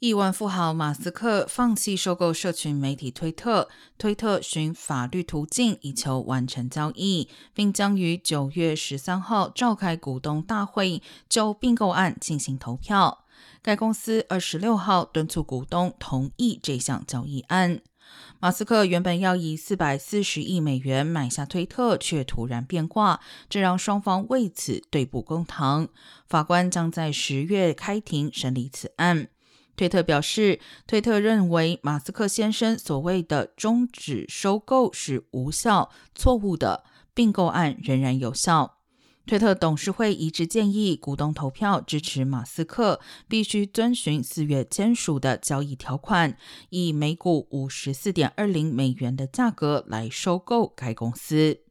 亿万富豪马斯克放弃收购社群媒体推特，推特寻法律途径以求完成交易，并将于九月十三号召开股东大会就并购案进行投票。该公司二十六号敦促股东同意这项交易案。马斯克原本要以四百四十亿美元买下推特，却突然变卦，这让双方为此对簿公堂。法官将在十月开庭审理此案。推特表示，推特认为马斯克先生所谓的终止收购是无效、错误的，并购案仍然有效。推特董事会一致建议股东投票支持马斯克，必须遵循四月签署的交易条款，以每股五十四点二零美元的价格来收购该公司。